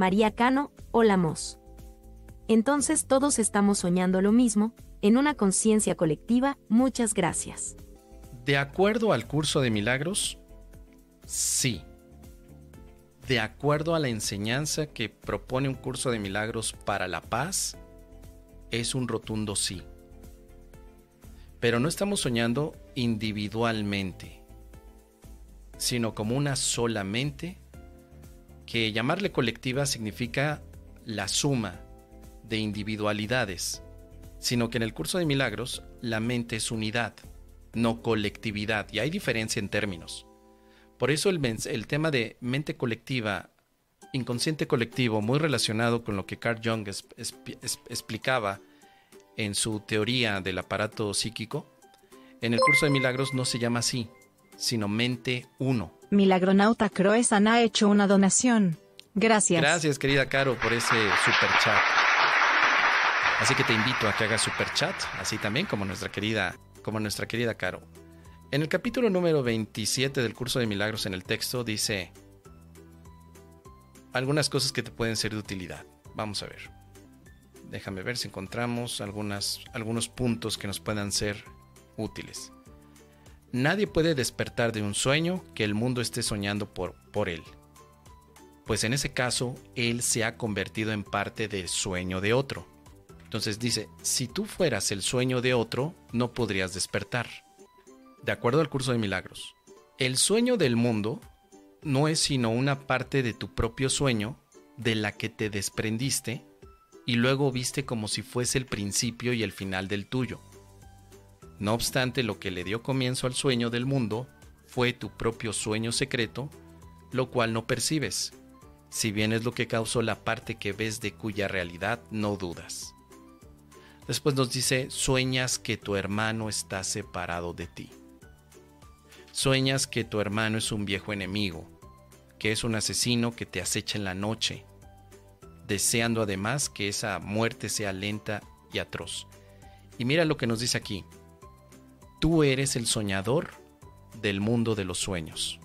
María Cano, hola Mos. Entonces todos estamos soñando lo mismo, en una conciencia colectiva, muchas gracias. De acuerdo al curso de milagros, sí. De acuerdo a la enseñanza que propone un curso de milagros para la paz, es un rotundo sí. Pero no estamos soñando individualmente, sino como una sola mente, que llamarle colectiva significa la suma de individualidades, sino que en el curso de milagros la mente es unidad, no colectividad, y hay diferencia en términos. Por eso el, tema de mente colectiva, inconsciente colectivo, muy relacionado con lo que Carl Jung explicaba en su teoría del aparato psíquico, en el curso de milagros no se llama así, sino mente uno. Milagronauta Croesan ha hecho una donación. Gracias. Gracias, querida Caro, por ese super chat. Así que te invito a que hagas super chat, así también como nuestra querida, como nuestra querida Caro. En el capítulo número 27 del curso de milagros en el texto dice algunas cosas que te pueden ser de utilidad. Vamos a ver. Déjame ver si encontramos algunas, algunos puntos que nos puedan ser útiles. Nadie puede despertar de un sueño que el mundo esté soñando por, por él. Pues en ese caso, él se ha convertido en parte del sueño de otro. Entonces dice, si tú fueras el sueño de otro, no podrías despertar. De acuerdo al curso de milagros, el sueño del mundo no es sino una parte de tu propio sueño de la que te desprendiste y luego viste como si fuese el principio y el final del tuyo. No obstante, lo que le dio comienzo al sueño del mundo fue tu propio sueño secreto, lo cual no percibes, si bien es lo que causó la parte que ves de cuya realidad no dudas. Después nos dice, sueñas que tu hermano está separado de ti. Sueñas que tu hermano es un viejo enemigo, que es un asesino que te acecha en la noche, deseando además que esa muerte sea lenta y atroz. Y mira lo que nos dice aquí. Tú eres el soñador del mundo de los sueños.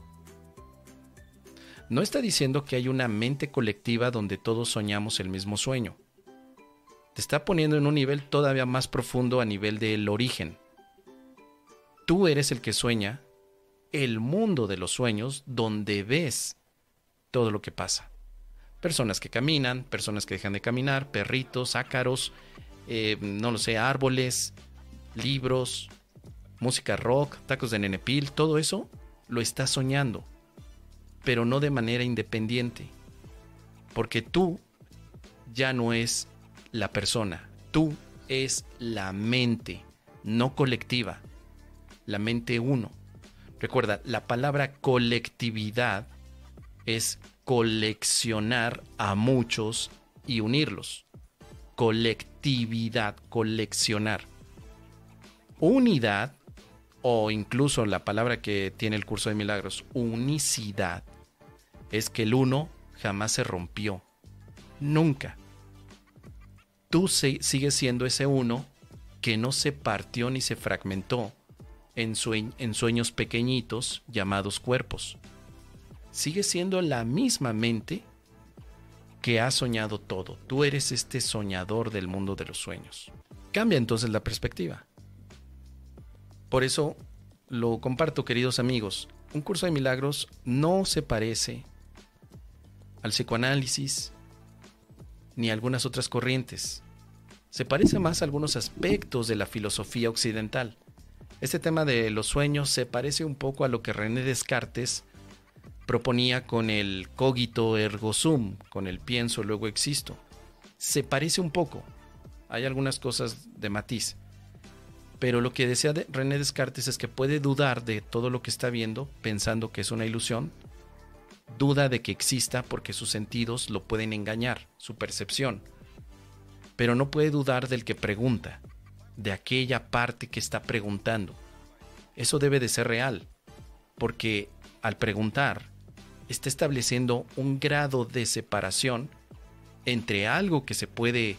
No está diciendo que hay una mente colectiva donde todos soñamos el mismo sueño te está poniendo en un nivel todavía más profundo a nivel del origen. Tú eres el que sueña el mundo de los sueños donde ves todo lo que pasa. Personas que caminan, personas que dejan de caminar, perritos, ácaros, eh, no lo sé, árboles, libros, música rock, tacos de nenepil, todo eso lo estás soñando, pero no de manera independiente, porque tú ya no es la persona. Tú es la mente, no colectiva. La mente uno. Recuerda, la palabra colectividad es coleccionar a muchos y unirlos. Colectividad, coleccionar. Unidad, o incluso la palabra que tiene el curso de milagros, unicidad, es que el uno jamás se rompió. Nunca tú sigues siendo ese uno que no se partió ni se fragmentó en, sueños pequeñitos llamados cuerpos. Sigue siendo la misma mente que ha soñado todo. Tú eres este soñador del mundo de los sueños. Cambia entonces la perspectiva. Por eso lo comparto, queridos amigos. Un curso de milagros no se parece al psicoanálisis ni a algunas otras corrientes se parece más a algunos aspectos de la filosofía occidental. Este tema de los sueños se parece un poco a lo que René Descartes proponía con el cogito ergo sum, con el pienso luego existo. Se parece un poco. Hay algunas cosas de matiz. Pero lo que decía René Descartes es que puede dudar de todo lo que está viendo pensando que es una ilusión. Duda de que exista porque sus sentidos lo pueden engañar, su percepción pero no puede dudar del que pregunta, de aquella parte que está preguntando. Eso debe de ser real, porque al preguntar está estableciendo un grado de separación entre algo que se puede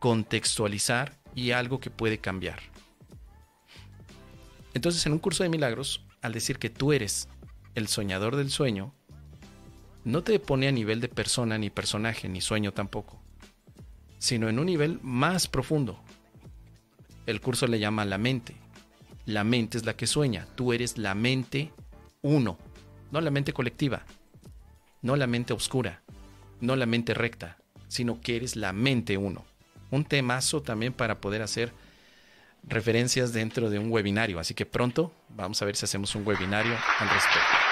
contextualizar y algo que puede cambiar. Entonces, en un curso de milagros, al decir que tú eres el soñador del sueño, no te pone a nivel de persona, ni personaje, ni sueño tampoco, sino en un nivel más profundo. El curso le llama la mente. La mente es la que sueña. Tú eres la mente uno, no la mente colectiva, no la mente oscura, no la mente recta, sino que eres la mente uno. Un temazo también para poder hacer referencias dentro de un webinario. Así que pronto vamos a ver si hacemos un webinario al respecto.